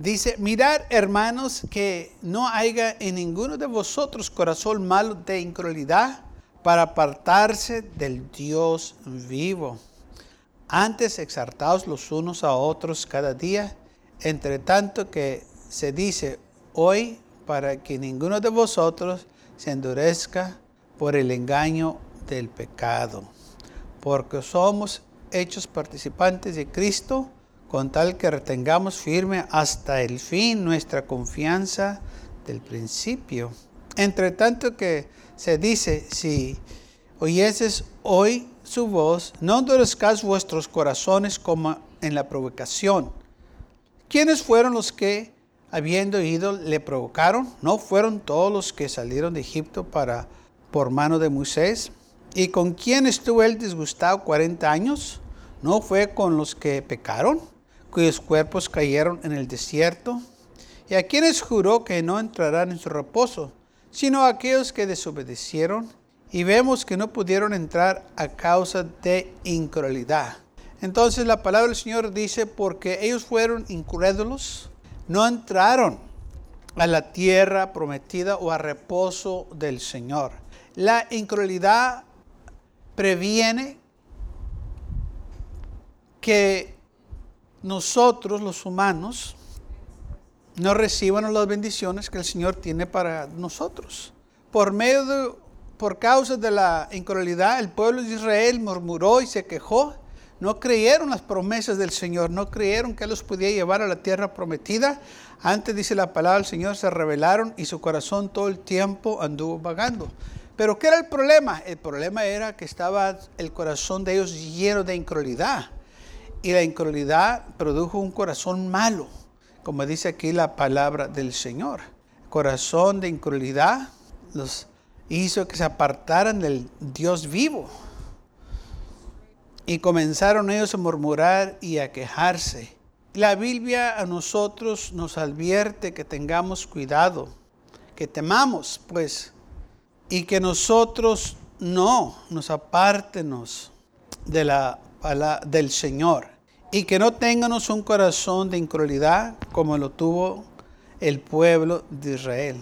Dice, mirad hermanos que no haya en ninguno de vosotros corazón malo de incredulidad para apartarse del Dios vivo. Antes exaltaos los unos a otros cada día, entre tanto que se dice hoy para que ninguno de vosotros se endurezca por el engaño del pecado, porque somos hechos participantes de Cristo con tal que retengamos firme hasta el fin nuestra confianza del principio. Entre tanto que se dice, si oyeses hoy su voz, no endurezcáis vuestros corazones como en la provocación. ¿Quiénes fueron los que, habiendo ido, le provocaron? ¿No fueron todos los que salieron de Egipto para, por mano de Moisés? ¿Y con quién estuvo él disgustado cuarenta años? ¿No fue con los que pecaron? Cuyos cuerpos cayeron en el desierto, y a quienes juró que no entrarán en su reposo, sino a aquellos que desobedecieron, y vemos que no pudieron entrar a causa de incredulidad. Entonces la palabra del Señor dice, porque ellos fueron incrédulos, no entraron a la tierra prometida o a reposo del Señor. La incredulidad previene que nosotros los humanos no reciban las bendiciones que el Señor tiene para nosotros. Por medio de, por causa de la incredulidad, el pueblo de Israel murmuró y se quejó. No creyeron las promesas del Señor, no creyeron que Él los podía llevar a la tierra prometida. Antes, dice la palabra del Señor, se rebelaron y su corazón todo el tiempo anduvo vagando. Pero ¿qué era el problema? El problema era que estaba el corazón de ellos lleno de incredulidad. Y la incredulidad produjo un corazón malo, como dice aquí la palabra del Señor. Corazón de incredulidad los hizo que se apartaran del Dios vivo. Y comenzaron ellos a murmurar y a quejarse. La Biblia a nosotros nos advierte que tengamos cuidado, que temamos, pues, y que nosotros no nos apartemos de la del Señor y que no tengamos un corazón de incredulidad como lo tuvo el pueblo de Israel.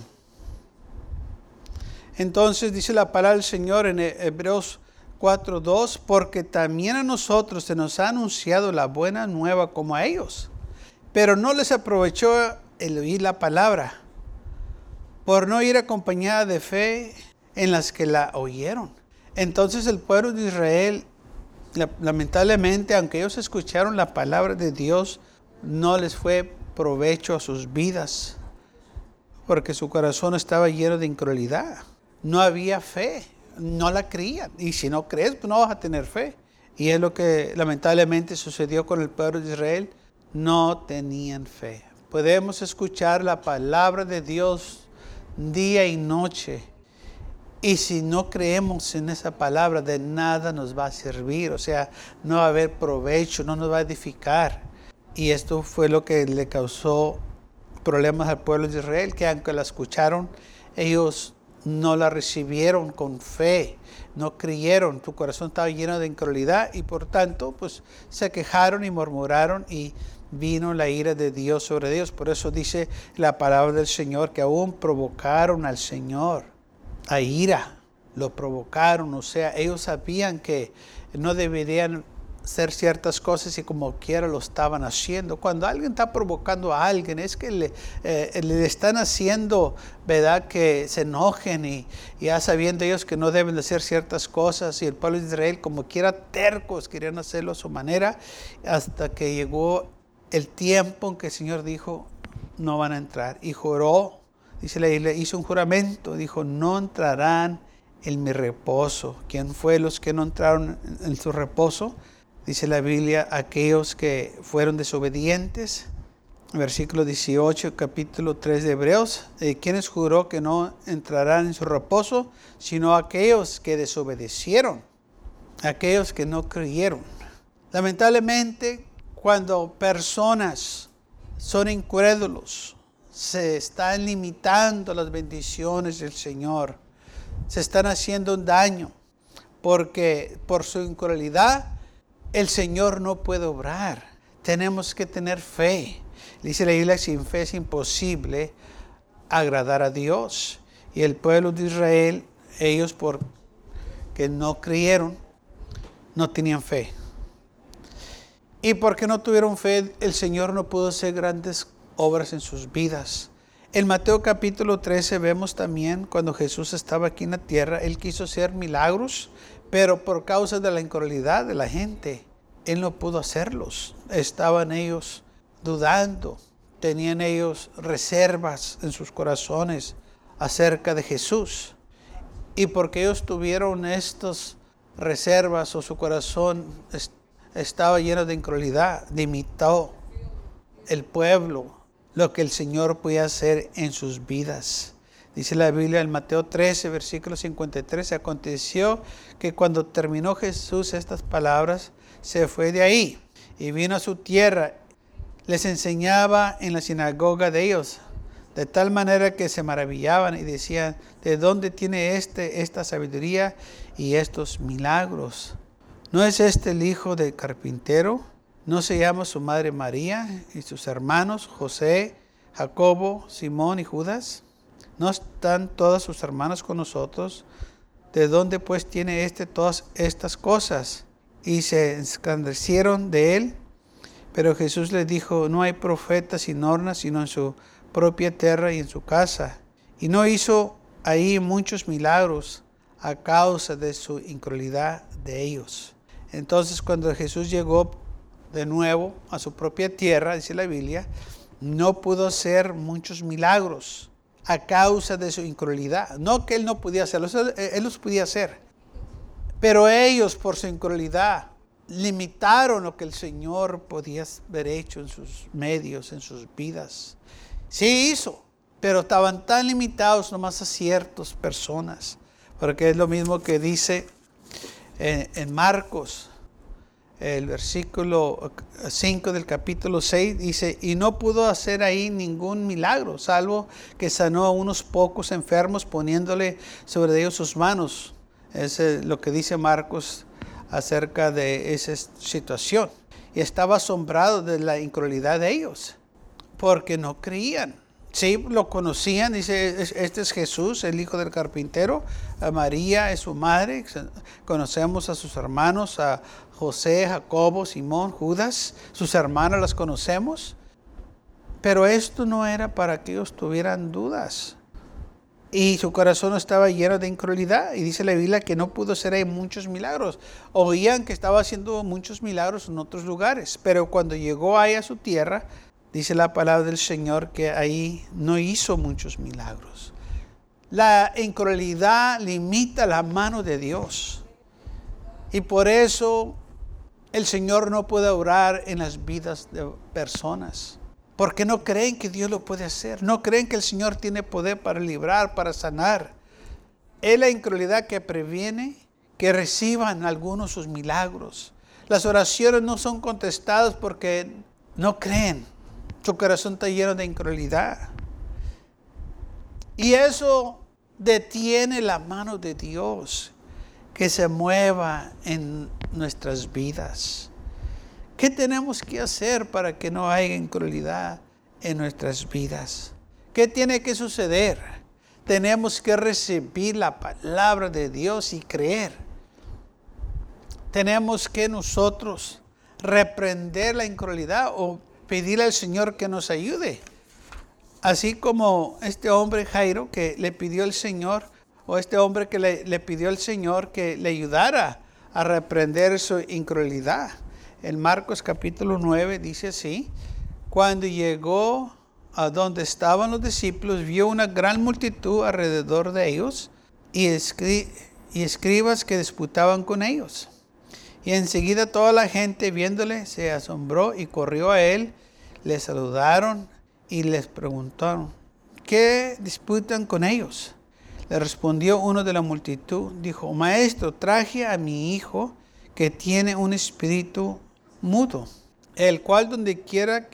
Entonces dice la palabra del Señor en Hebreos 4:2, porque también a nosotros se nos ha anunciado la buena nueva como a ellos, pero no les aprovechó el oír la palabra, por no ir acompañada de fe en las que la oyeron. Entonces el pueblo de Israel lamentablemente, aunque ellos escucharon la palabra de Dios, no les fue provecho a sus vidas, porque su corazón estaba lleno de incredulidad. No había fe, no la creían. Y si no crees, pues no vas a tener fe. Y es lo que lamentablemente sucedió con el pueblo de Israel. No tenían fe. Podemos escuchar la palabra de Dios día y noche y si no creemos en esa palabra, de nada nos va a servir. O sea, no va a haber provecho, no nos va a edificar. Y esto fue lo que le causó problemas al pueblo de Israel, que aunque la escucharon, ellos no la recibieron con fe, no creyeron, tu corazón estaba lleno de incredulidad y por tanto, pues se quejaron y murmuraron y vino la ira de Dios sobre ellos. Por eso dice la palabra del Señor que aún provocaron al Señor a ira, lo provocaron, o sea, ellos sabían que no deberían hacer ciertas cosas y como quiera lo estaban haciendo. Cuando alguien está provocando a alguien es que le, eh, le están haciendo, ¿verdad? Que se enojen y, ya sabiendo ellos que no deben de hacer ciertas cosas y el pueblo de Israel como quiera tercos querían hacerlo a su manera hasta que llegó el tiempo en que el Señor dijo no van a entrar y juró dice la Biblia, hizo un juramento, dijo, no entrarán en mi reposo. ¿Quién fue los que no entraron en su reposo? Dice la Biblia, aquellos que fueron desobedientes versículo 18, capítulo 3 de Hebreos, de quienes juró que no entrarán en su reposo, sino aquellos que desobedecieron, aquellos que no creyeron. Lamentablemente, cuando personas son incrédulos, se están limitando las bendiciones del Señor, se están haciendo un daño, porque por su incredulidad el Señor no puede obrar. Tenemos que tener fe. Dice la Biblia, sin fe es imposible agradar a Dios. Y el pueblo de Israel, ellos por que no creyeron, no tenían fe. Y porque no tuvieron fe, el Señor no pudo hacer grandes obras en sus vidas. En Mateo capítulo 13 vemos también cuando Jesús estaba aquí en la tierra, Él quiso hacer milagros, pero por causa de la incredulidad de la gente, Él no pudo hacerlos. Estaban ellos dudando, tenían ellos reservas en sus corazones acerca de Jesús. Y porque ellos tuvieron estas reservas o su corazón estaba lleno de incredulidad, limitó el pueblo lo que el Señor podía hacer en sus vidas. Dice la Biblia en Mateo 13, versículo 53, aconteció que cuando terminó Jesús estas palabras, se fue de ahí y vino a su tierra les enseñaba en la sinagoga de ellos, de tal manera que se maravillaban y decían, ¿de dónde tiene este esta sabiduría y estos milagros? ¿No es este el hijo del carpintero? ¿No se llama su madre María y sus hermanos José, Jacobo, Simón y Judas? ¿No están todas sus hermanas con nosotros? ¿De dónde pues tiene este todas estas cosas? Y se escandrecieron de él. Pero Jesús les dijo, no hay profeta sin horna, sino en su propia tierra y en su casa. Y no hizo ahí muchos milagros a causa de su incredulidad de ellos. Entonces cuando Jesús llegó de nuevo a su propia tierra, dice la Biblia, no pudo hacer muchos milagros a causa de su incredulidad. No que él no podía hacerlos, él los podía hacer. Pero ellos por su incredulidad limitaron lo que el Señor podía haber hecho en sus medios, en sus vidas. Sí hizo, pero estaban tan limitados nomás a ciertas personas. Porque es lo mismo que dice en, Marcos, el versículo 5 del capítulo 6, dice, y no pudo hacer ahí ningún milagro, salvo que sanó a unos pocos enfermos poniéndole sobre ellos sus manos. Es lo que dice Marcos acerca de esa situación. Y estaba asombrado de la incredulidad de ellos, porque no creían. Sí, lo conocían, dice, este es Jesús, el hijo del carpintero, a María es su madre, conocemos a sus hermanos, a José, Jacobo, Simón, Judas, sus hermanas las conocemos, pero esto no era para que ellos tuvieran dudas y su corazón estaba lleno de incredulidad. Y dice la Biblia que no pudo hacer ahí muchos milagros. Oían que estaba haciendo muchos milagros en otros lugares, pero cuando llegó ahí a su tierra, dice la palabra del Señor que ahí no hizo muchos milagros. La incredulidad limita la mano de Dios. Y por eso el Señor no puede orar en las vidas de personas porque no creen que Dios lo puede hacer, no creen que el Señor tiene poder para librar, para sanar. Es la incredulidad que previene que reciban algunos sus milagros. Las oraciones no son contestadas porque no creen. Su corazón está lleno de incredulidad. Y eso detiene la mano de Dios que se mueva en nuestras vidas. ¿Qué tenemos que hacer para que no haya incredulidad en nuestras vidas? ¿Qué tiene que suceder? Tenemos que recibir la palabra de Dios y creer. Tenemos que nosotros reprender la incredulidad o pedirle al Señor que nos ayude. Así como este hombre Jairo que le pidió al Señor, o este hombre que le, pidió al Señor que le ayudara a reprender su incredulidad. En Marcos capítulo 9 dice así, cuando llegó a donde estaban los discípulos, vio una gran multitud alrededor de ellos y, y escribas que disputaban con ellos. Y enseguida toda la gente viéndole se asombró y corrió a él, le saludaron y les preguntaron, ¿qué disputan con ellos? Le respondió uno de la multitud, dijo, maestro, traje a mi hijo que tiene un espíritu mudo, el cual donde quiera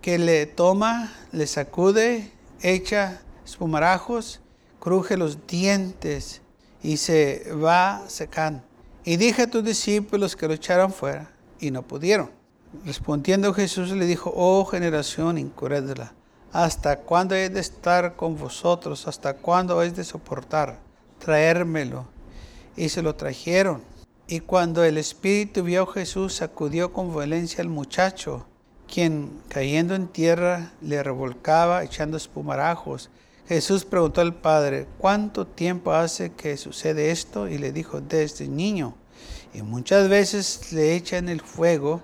que le toma, le sacude, echa espumarajos, cruje los dientes y se va secando. Y dije a tus discípulos que lo echaran fuera y no pudieron. Respondiendo Jesús le dijo, oh generación incrédula, ¿hasta cuándo he de estar con vosotros? ¿Hasta cuándo he de soportar? Traérmelo. Y se lo trajeron. Y cuando el espíritu vio a Jesús, sacudió con violencia al muchacho, quien cayendo en tierra le revolcaba echando espumarajos. Jesús preguntó al padre, ¿cuánto tiempo hace que sucede esto? Y le dijo, desde niño. Y muchas veces le echan el fuego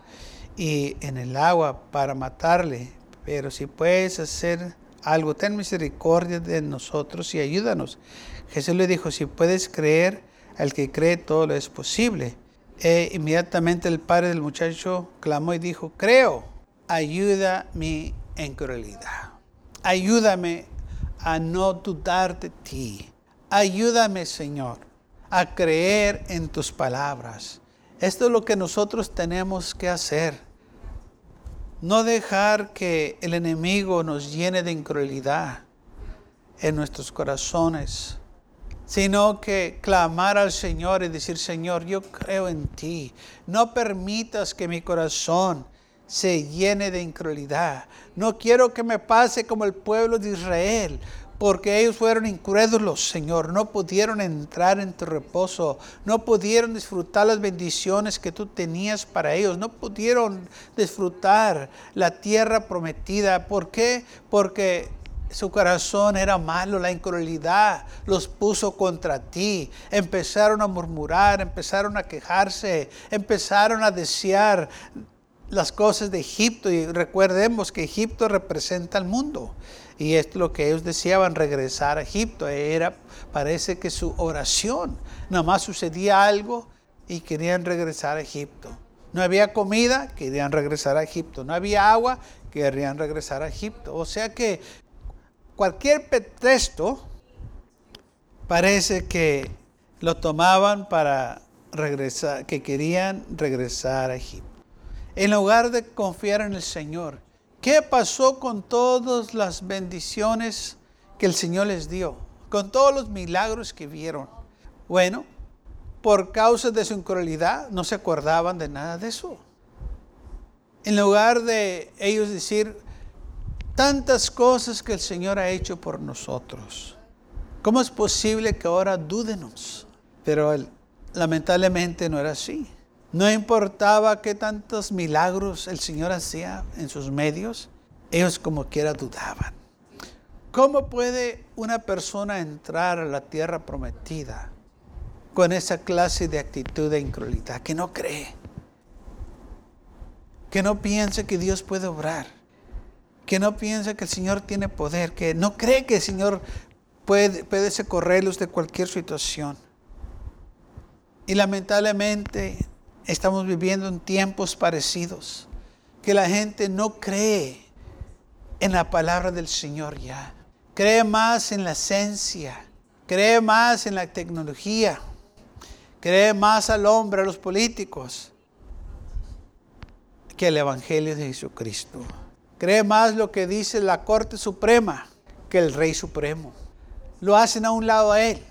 y en el agua para matarle. Pero si puedes hacer algo, ten misericordia de nosotros y ayúdanos. Jesús le dijo, si puedes creer, al que cree todo lo es posible. E inmediatamente el padre del muchacho clamó y dijo, creo, ayuda mi incredulidad. Ayúdame a no dudar de ti. Ayúdame, Señor, a creer en tus palabras. Esto es lo que nosotros tenemos que hacer. No dejar que el enemigo nos llene de incredulidad en nuestros corazones, sino que clamar al Señor y decir, Señor, yo creo en ti. No permitas que mi corazón se llene de incredulidad. No quiero que me pase como el pueblo de Israel, porque ellos fueron incrédulos, Señor, no pudieron entrar en tu reposo, no pudieron disfrutar las bendiciones que tú tenías para ellos, no pudieron disfrutar la tierra prometida. ¿Por qué? Porque su corazón era malo, la incredulidad los puso contra ti. Empezaron a murmurar, empezaron a quejarse, empezaron a desear las cosas de Egipto y recordemos que Egipto representa al mundo. Y es lo que ellos deseaban, regresar a Egipto. Era, parece que su oración, nada más sucedía algo y querían regresar a Egipto. No había comida, querían regresar a Egipto. No había agua, querían regresar a Egipto. O sea que cualquier pretexto parece que lo tomaban para regresar, que querían regresar a Egipto. En lugar de confiar en el Señor, ¿Qué pasó con todas las bendiciones que el Señor les dio? Con todos los milagros que vieron. Bueno, por causa de su incredulidad no se acordaban de nada de eso. En lugar de ellos decir tantas cosas que el Señor ha hecho por nosotros. ¿Cómo es posible que ahora dúdenos? Pero lamentablemente no era así. No importaba qué tantos milagros el Señor hacía en sus medios, ellos como quiera dudaban. ¿Cómo puede una persona entrar a la tierra prometida con esa clase de actitud de incredulidad que no cree? Que no piensa que Dios puede obrar, que no piensa que el Señor tiene poder, que no cree que el Señor puede, puede de cualquier situación. Y lamentablemente estamos viviendo en tiempos parecidos, que la gente no cree en la palabra del Señor ya. Cree más en la esencia, cree más en la tecnología, cree más al hombre, a los políticos, que el Evangelio de Jesucristo. Cree más lo que dice la Corte Suprema que el Rey Supremo. Lo hacen a un lado a Él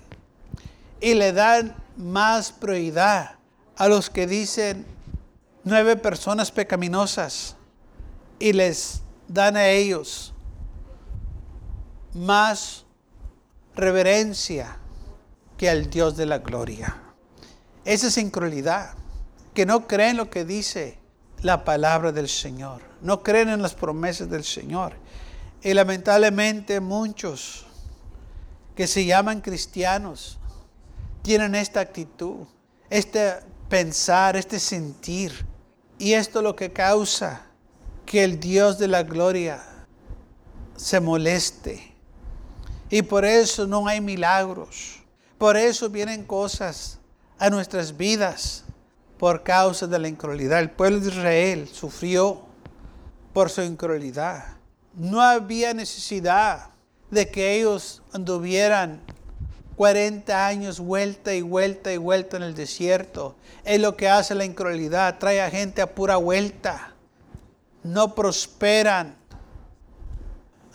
y le dan más prioridad a los que dicen nueve personas pecaminosas y les dan a ellos más reverencia que al Dios de la gloria. Esa es incredulidad, que no creen lo que dice la palabra del Señor, no creen en las promesas del Señor. Y lamentablemente muchos que se llaman cristianos tienen esta actitud, esta pensar, este sentir. Y esto es lo que causa que el Dios de la gloria se moleste. Y por eso no hay milagros. Por eso vienen cosas a nuestras vidas por causa de la incredulidad. El pueblo de Israel sufrió por su incredulidad. No había necesidad de que ellos anduvieran 40 años vuelta y vuelta y vuelta en el desierto. Es lo que hace la incredulidad, trae a gente a pura vuelta. No prosperan,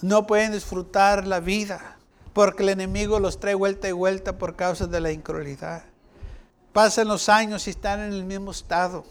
no pueden disfrutar la vida, porque el enemigo los trae vuelta y vuelta por causa de la incredulidad. Pasan los años y están en el mismo estado.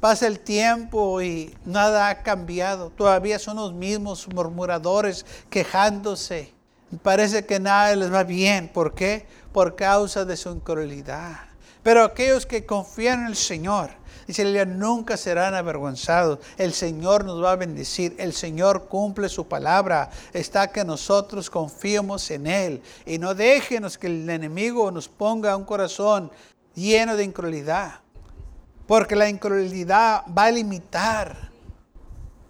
Pasa el tiempo y nada ha cambiado. Todavía son los mismos murmuradores quejándose. Parece que nada les va bien. ¿Por qué? Por causa de su incredulidad. Pero aquellos que confían en el Señor, dice nunca serán avergonzados. El Señor nos va a bendecir. El Señor cumple su palabra. Está que nosotros confiemos en Él. Y no déjenos que el enemigo nos ponga un corazón lleno de incredulidad. Porque la incredulidad va a limitar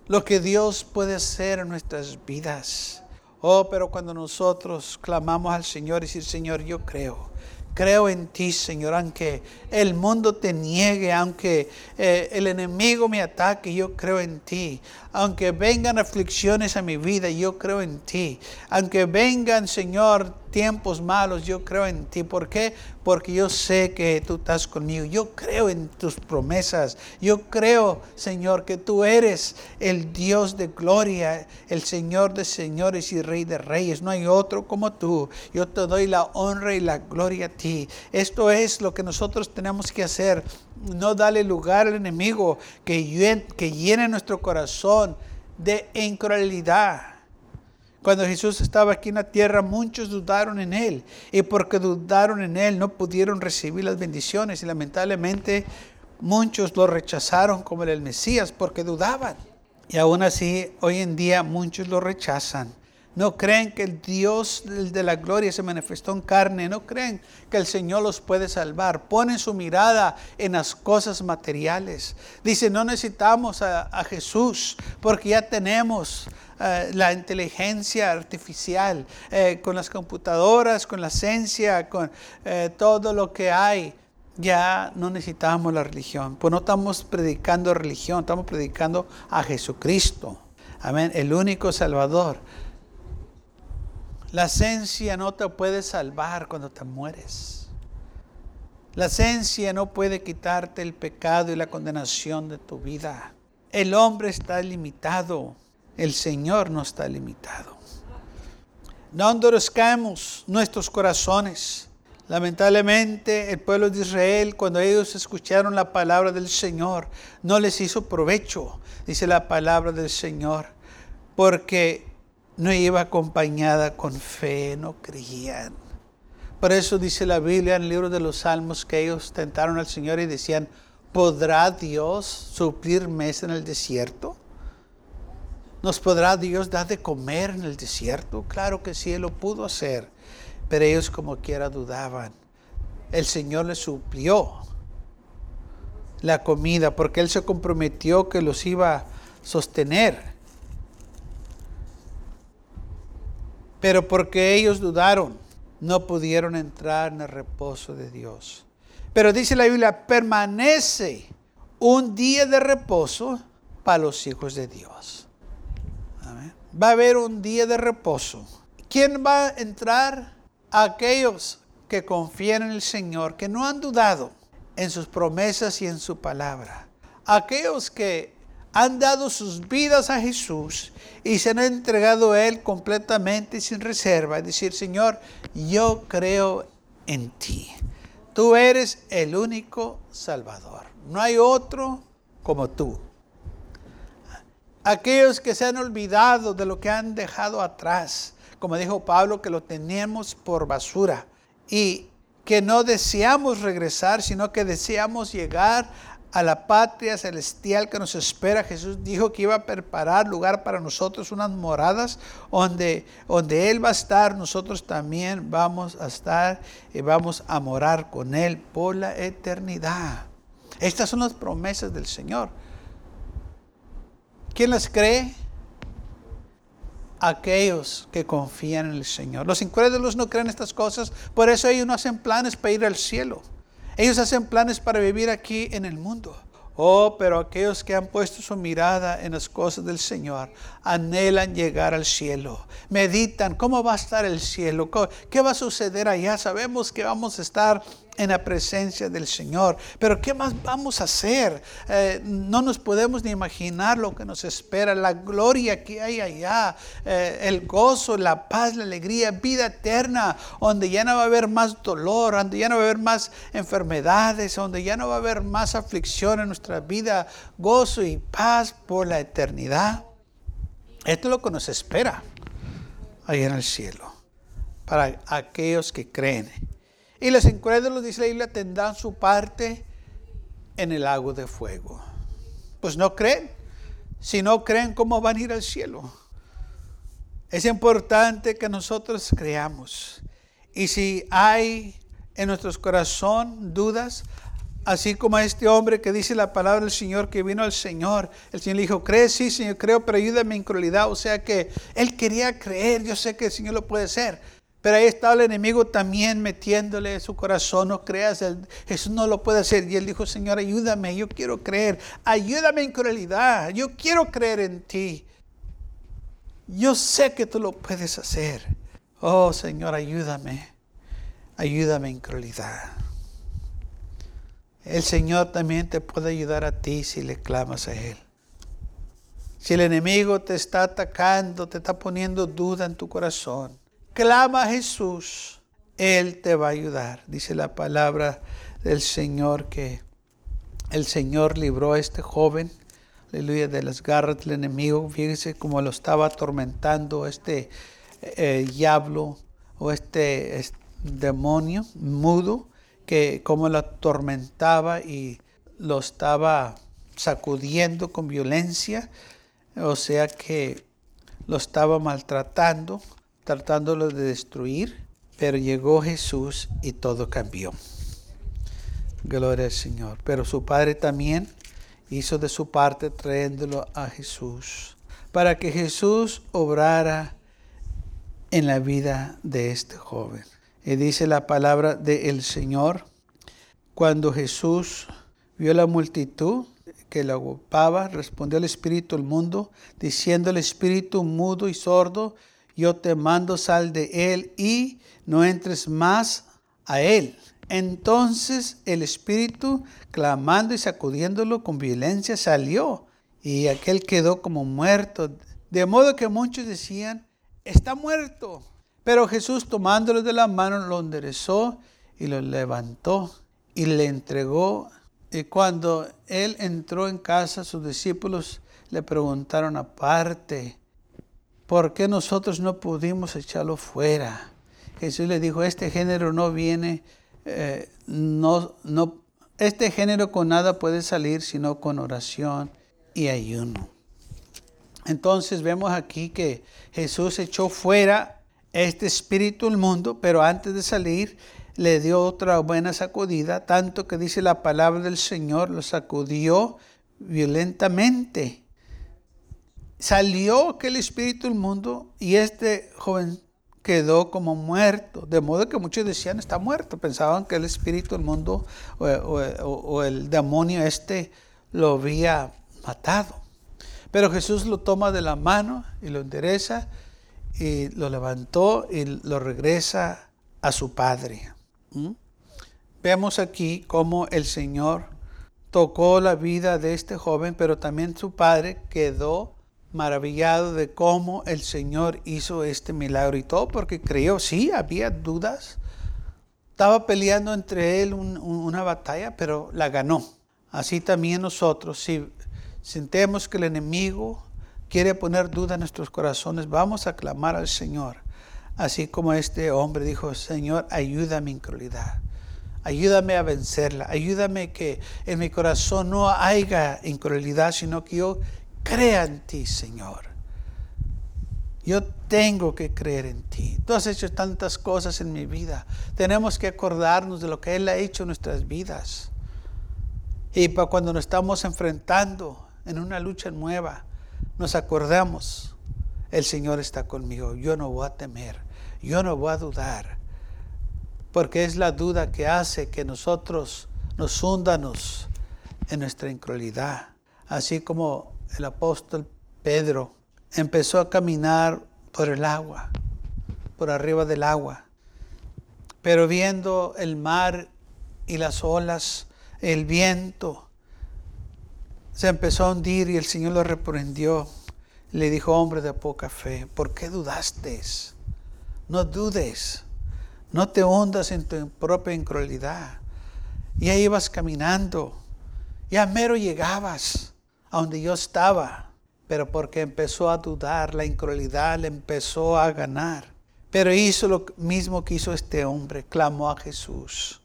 lo que Dios puede hacer en nuestras vidas. Oh, pero cuando nosotros clamamos al Señor y decir, Señor, yo creo. Creo en ti, Señor, aunque el mundo te niegue, aunque eh, el enemigo me ataque, yo creo en ti. Aunque vengan aflicciones a mi vida, yo creo en ti. Aunque vengan, Señor, tiempos malos, yo creo en ti. ¿Por qué? Porque yo sé que tú estás conmigo. Yo creo en tus promesas. Yo creo, Señor, que tú eres el Dios de gloria, el Señor de señores y Rey de reyes. No hay otro como tú. Yo te doy la honra y la gloria a ti. Esto es lo que nosotros tenemos que hacer. No darle lugar al enemigo que que llene nuestro corazón de incredulidad cuando Jesús estaba aquí en la tierra, muchos dudaron en Él. Y porque dudaron en Él, no pudieron recibir las bendiciones. Y lamentablemente muchos lo rechazaron como el Mesías porque dudaban. Y aún así, hoy en día muchos lo rechazan. No creen que el Dios de la gloria se manifestó en carne. No creen que el Señor los puede salvar. Ponen su mirada en las cosas materiales. Dicen, no necesitamos a, Jesús porque ya tenemos eh, la inteligencia artificial, eh, con las computadoras, con la ciencia, con eh, todo lo que hay. Ya no necesitamos la religión. Pues no estamos predicando religión, estamos predicando a Jesucristo. Amén, el único Salvador. La esencia no te puede salvar cuando te mueres. La esencia no puede quitarte el pecado y la condenación de tu vida. El hombre está limitado, el Señor no está limitado. No endurezcamos nuestros corazones. Lamentablemente el pueblo de Israel, cuando ellos escucharon la palabra del Señor, no les hizo provecho, dice la palabra del Señor, porque no iba acompañada con fe, no creían. Por eso dice la Biblia en el libro de los Salmos que ellos tentaron al Señor y decían, ¿podrá Dios suplir mesa en el desierto? ¿Nos podrá Dios dar de comer en el desierto? Claro que sí, Él lo pudo hacer, pero ellos como quiera dudaban. El Señor les suplió la comida porque Él se comprometió que los iba a sostener. Pero porque ellos dudaron, no pudieron entrar en el reposo de Dios. Pero dice la Biblia, permanece un día de reposo para los hijos de Dios. Va a haber un día de reposo. ¿Quién va a entrar? Aquellos que confían en el Señor, que no han dudado en sus promesas y en su palabra. Aquellos que han dado sus vidas a Jesús y se han entregado a Él completamente sin reserva. Es decir, Señor, yo creo en ti. Tú eres el único Salvador. No hay otro como tú. Aquellos que se han olvidado de lo que han dejado atrás, como dijo Pablo, que lo tenemos por basura y que no deseamos regresar, sino que deseamos llegar a la patria celestial que nos espera. Jesús dijo que iba a preparar lugar para nosotros, unas moradas donde, donde Él va a estar, nosotros también vamos a estar y vamos a morar con Él por la eternidad. Estas son las promesas del Señor. ¿Quién las cree? Aquellos que confían en el Señor. Los incrédulos no creen estas cosas, por eso ellos no hacen planes para ir al cielo. Ellos hacen planes para vivir aquí en el mundo. Oh, pero aquellos que han puesto su mirada en las cosas del Señor anhelan llegar al cielo. Meditan, ¿cómo va a estar el cielo? ¿Qué va a suceder allá? Sabemos que vamos a estar en la presencia del Señor. Pero ¿qué más vamos a hacer? Eh, no nos podemos ni imaginar lo que nos espera, la gloria que hay allá, eh, el gozo, la paz, la alegría, vida eterna, donde ya no va a haber más dolor, donde ya no va a haber más enfermedades, donde ya no va a haber más aflicción en nuestra vida, gozo y paz por la eternidad. Esto es lo que nos espera ahí en el cielo, para aquellos que creen. Y los incrédulos, dice la Biblia, tendrán su parte en el lago de fuego. Pues no creen. Si no creen, ¿cómo van a ir al cielo? Es importante que nosotros creamos. Y si hay en nuestros corazón dudas, así como este hombre que dice la palabra del Señor, que vino al Señor, el Señor le dijo, ¿crees? Sí, Señor, creo, pero ayúdame en crueldad. O sea que él quería creer, yo sé que el Señor lo puede hacer. Pero ahí estaba el enemigo también metiéndole en su corazón, no creas, Jesús no lo puede hacer. Y él dijo, Señor, ayúdame, yo quiero creer, ayúdame en crueldad, yo quiero creer en ti. Yo sé que tú lo puedes hacer. Oh Señor, ayúdame, ayúdame en crueldad. El Señor también te puede ayudar a ti si le clamas a Él. Si el enemigo te está atacando, te está poniendo duda en tu corazón, clama a Jesús, Él te va a ayudar. Dice la palabra del Señor que el Señor libró a este joven, aleluya, de las garras del enemigo. Fíjese cómo lo estaba atormentando este eh, diablo o este, este, demonio mudo, que como lo atormentaba y lo estaba sacudiendo con violencia, o sea que lo estaba maltratando tratándolo de destruir, pero llegó Jesús y todo cambió. Gloria al Señor. Pero su padre también hizo de su parte trayéndolo a Jesús, para que Jesús obrara en la vida de este joven. Y dice la palabra del Señor, cuando Jesús vio la multitud que la ocupaba, respondió el espíritu al mundo, diciendo el espíritu mudo y sordo, yo te mando sal de él y no entres más a él. Entonces el espíritu, clamando y sacudiéndolo con violencia, salió y aquel quedó como muerto. De modo que muchos decían, está muerto. Pero Jesús tomándolo de la mano lo enderezó y lo levantó y le entregó. Y cuando él entró en casa, sus discípulos le preguntaron aparte, ¿por qué nosotros no pudimos echarlo fuera? Jesús le dijo, este género no viene, eh, no, no, este género con nada puede salir sino con oración y ayuno. Entonces vemos aquí que Jesús echó fuera este espíritu del mundo, pero antes de salir le dio otra buena sacudida, tanto que dice la palabra del Señor, lo sacudió violentamente salió aquel espíritu del mundo y este joven quedó como muerto, de modo que muchos decían está muerto, pensaban que el espíritu del mundo o, el demonio este lo había matado. Pero Jesús lo toma de la mano y lo endereza y lo levantó y lo regresa a su padre. ¿Mm? Vemos aquí cómo el Señor tocó la vida de este joven, pero también su padre quedó maravillado de cómo el Señor hizo este milagro y todo porque creyó, sí, había dudas. Estaba peleando entre él una batalla, pero la ganó. Así también nosotros, si sentemos que el enemigo quiere poner duda en nuestros corazones, vamos a clamar al Señor. Así como este hombre dijo, Señor, ayúdame en crueldad. Ayúdame a vencerla. Ayúdame que en mi corazón no haya incredulidad, sino que yo crea en ti, Señor. Yo tengo que creer en ti. Tú has hecho tantas cosas en mi vida. Tenemos que acordarnos de lo que Él ha hecho en nuestras vidas. Y para cuando nos estamos enfrentando en una lucha nueva, nos acordamos, el Señor está conmigo. Yo no voy a temer. Yo no voy a dudar. Porque es la duda que hace que nosotros nos hunda, en nuestra incredulidad. Así como el apóstol Pedro empezó a caminar por el agua, por arriba del agua, pero viendo el mar y las olas, el viento, se empezó a hundir y el Señor lo reprendió. Le dijo, hombre de poca fe, ¿por qué dudaste? No dudes, no te hundas en tu propia incredulidad. Y ahí ibas caminando, ya mero llegabas a donde yo estaba, pero porque empezó a dudar, la incredulidad le empezó a ganar. Pero hizo lo mismo que hizo este hombre, clamó a Jesús.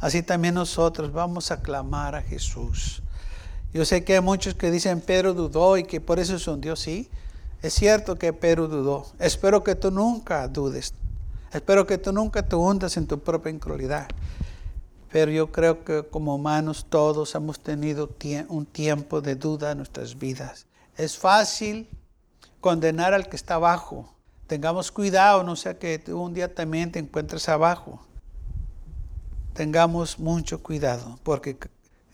Así también nosotros vamos a clamar a Jesús. Yo sé que hay muchos que dicen Pedro dudó y que por eso se hundió. Sí, es cierto que Pedro dudó. Espero que tú nunca dudes. Espero que tú nunca te hundas en tu propia incredulidad. Pero yo creo que como humanos todos hemos tenido un tiempo de duda en nuestras vidas. Es fácil condenar al que está abajo. Tengamos cuidado, no sea que un día también te encuentres abajo. Tengamos mucho cuidado, porque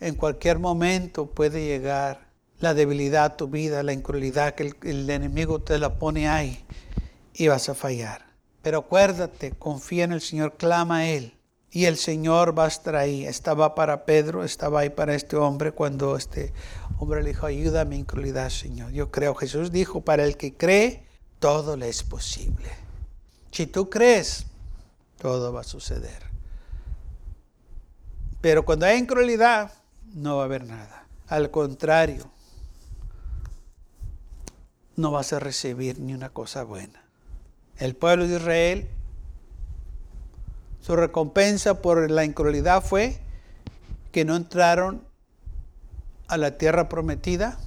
en cualquier momento puede llegar la debilidad a tu vida, la incredulidad que el, enemigo te la pone ahí y vas a fallar. Pero acuérdate, confía en el Señor, clama a Él y el Señor va a estar ahí. Estaba para Pedro, estaba ahí para este hombre cuando este hombre le dijo, ayuda mi incredulidad, Señor. Yo creo, Jesús dijo, para el que cree, todo le es posible. Si tú crees, todo va a suceder. Pero cuando hay incredulidad, no va a haber nada. Al contrario, no vas a recibir ni una cosa buena. El pueblo de Israel su recompensa por la incredulidad fue que no entraron a la tierra prometida,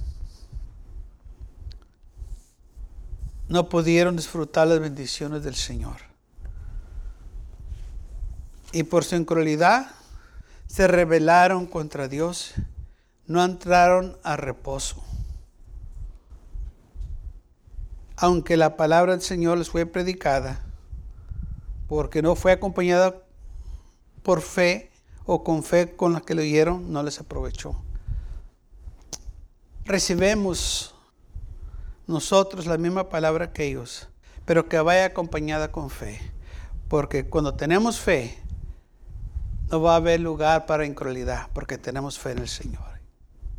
no pudieron disfrutar las bendiciones del Señor. Y por su incredulidad se rebelaron contra Dios, no entraron a reposo. Aunque la palabra del Señor les fue predicada, porque no fue acompañada por fe o con fe con la que lo oyeron, no les aprovechó. Recibemos nosotros la misma palabra que ellos, pero que vaya acompañada con fe, porque cuando tenemos fe, no va a haber lugar para incredulidad, porque tenemos fe en el Señor.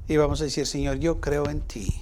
Y vamos a decir, Señor, yo creo en ti.